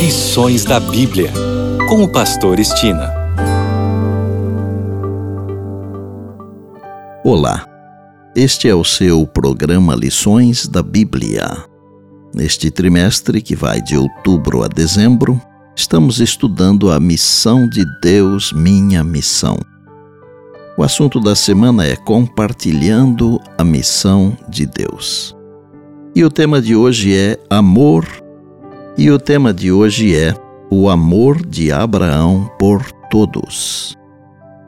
Lições da Bíblia, com o Pastor Estina. Olá, este é o seu programa Lições da Bíblia. Neste trimestre, que vai de outubro a dezembro, estamos estudando a missão de Deus, minha missão. O assunto da semana é Compartilhando a Missão de Deus. E o tema de hoje é Amor e o tema de hoje é o amor de Abraão por todos.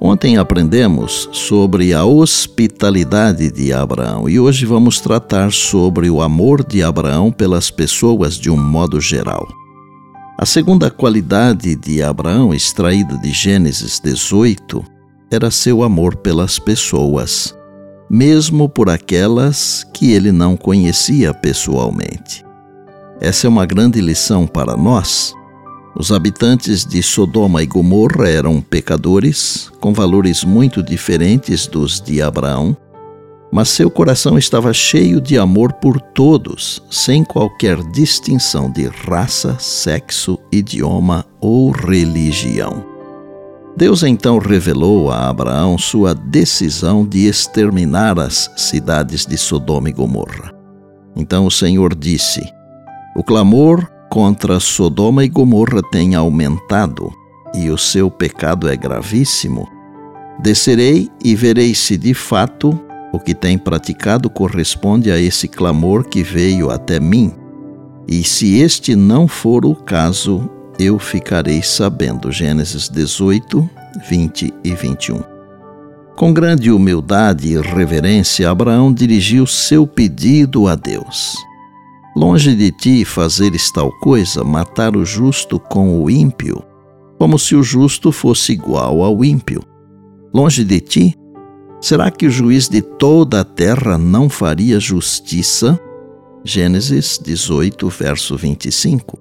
Ontem aprendemos sobre a hospitalidade de Abraão e hoje vamos tratar sobre o amor de Abraão pelas pessoas de um modo geral. A segunda qualidade de Abraão, extraída de Gênesis 18, era seu amor pelas pessoas, mesmo por aquelas que ele não conhecia pessoalmente. Essa é uma grande lição para nós. Os habitantes de Sodoma e Gomorra eram pecadores, com valores muito diferentes dos de Abraão, mas seu coração estava cheio de amor por todos, sem qualquer distinção de raça, sexo, idioma ou religião. Deus então revelou a Abraão sua decisão de exterminar as cidades de Sodoma e Gomorra. Então o Senhor disse: o clamor contra Sodoma e Gomorra tem aumentado e o seu pecado é gravíssimo. Descerei e verei se de fato o que tem praticado corresponde a esse clamor que veio até mim. E se este não for o caso, eu ficarei sabendo. Gênesis 18, 20 e 21. Com grande humildade e reverência, Abraão dirigiu seu pedido a Deus. Longe de ti fazeres tal coisa, matar o justo com o ímpio, como se o justo fosse igual ao ímpio. Longe de ti, será que o juiz de toda a terra não faria justiça? Gênesis 18, verso 25.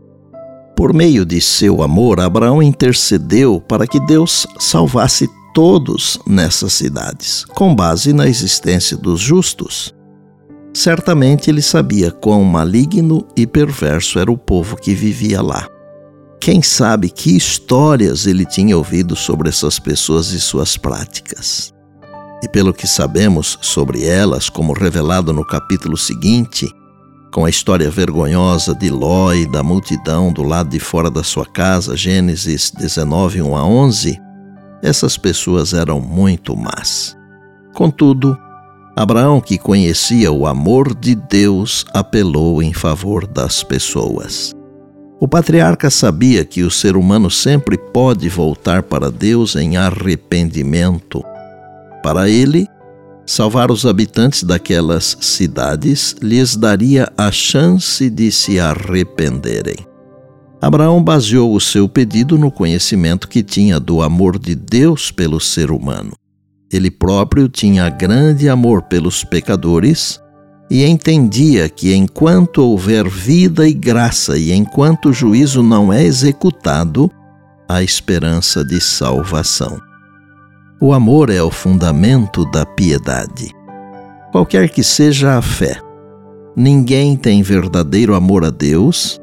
Por meio de seu amor, Abraão intercedeu para que Deus salvasse todos nessas cidades, com base na existência dos justos. Certamente ele sabia quão maligno e perverso era o povo que vivia lá. Quem sabe que histórias ele tinha ouvido sobre essas pessoas e suas práticas. E pelo que sabemos sobre elas, como revelado no capítulo seguinte, com a história vergonhosa de Ló e da multidão do lado de fora da sua casa, Gênesis 19, 1 a 11, essas pessoas eram muito más. Contudo, Abraão, que conhecia o amor de Deus, apelou em favor das pessoas. O patriarca sabia que o ser humano sempre pode voltar para Deus em arrependimento. Para ele, salvar os habitantes daquelas cidades lhes daria a chance de se arrependerem. Abraão baseou o seu pedido no conhecimento que tinha do amor de Deus pelo ser humano. Ele próprio tinha grande amor pelos pecadores e entendia que enquanto houver vida e graça e enquanto o juízo não é executado, há esperança de salvação. O amor é o fundamento da piedade. Qualquer que seja a fé, ninguém tem verdadeiro amor a Deus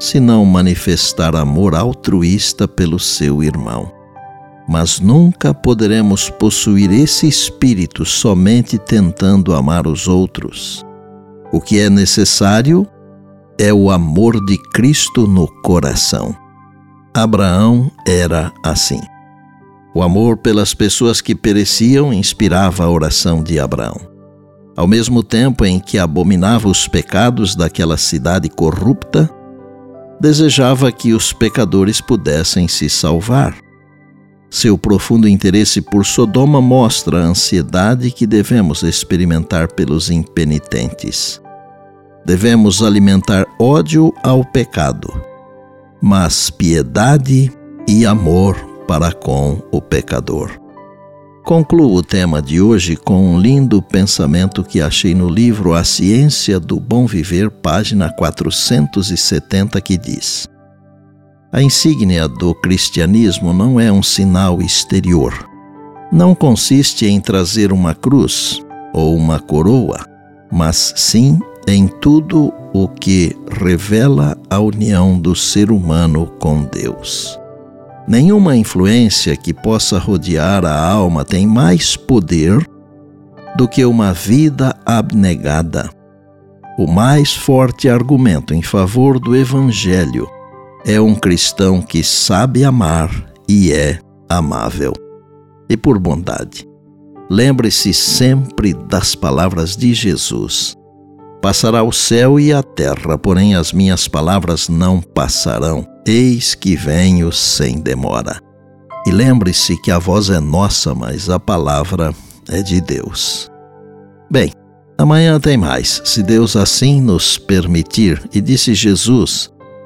se não manifestar amor altruísta pelo seu irmão mas nunca poderemos possuir esse espírito somente tentando amar os outros. O que é necessário é o amor de Cristo no coração. Abraão era assim. O amor pelas pessoas que pereciam inspirava a oração de Abraão. Ao mesmo tempo em que abominava os pecados daquela cidade corrupta, desejava que os pecadores pudessem se salvar. Seu profundo interesse por Sodoma mostra a ansiedade que devemos experimentar pelos impenitentes. Devemos alimentar ódio ao pecado, mas piedade e amor para com o pecador. Concluo o tema de hoje com um lindo pensamento que achei no livro A Ciência do Bom Viver, página 470, que diz: a insígnia do cristianismo não é um sinal exterior. Não consiste em trazer uma cruz ou uma coroa, mas sim em tudo o que revela a união do ser humano com Deus. Nenhuma influência que possa rodear a alma tem mais poder do que uma vida abnegada. O mais forte argumento em favor do Evangelho é um cristão que sabe amar e é amável. E por bondade, lembre-se sempre das palavras de Jesus. Passará o céu e a terra, porém as minhas palavras não passarão. Eis que venho sem demora. E lembre-se que a voz é nossa, mas a palavra é de Deus. Bem, amanhã tem mais, se Deus assim nos permitir. E disse Jesus: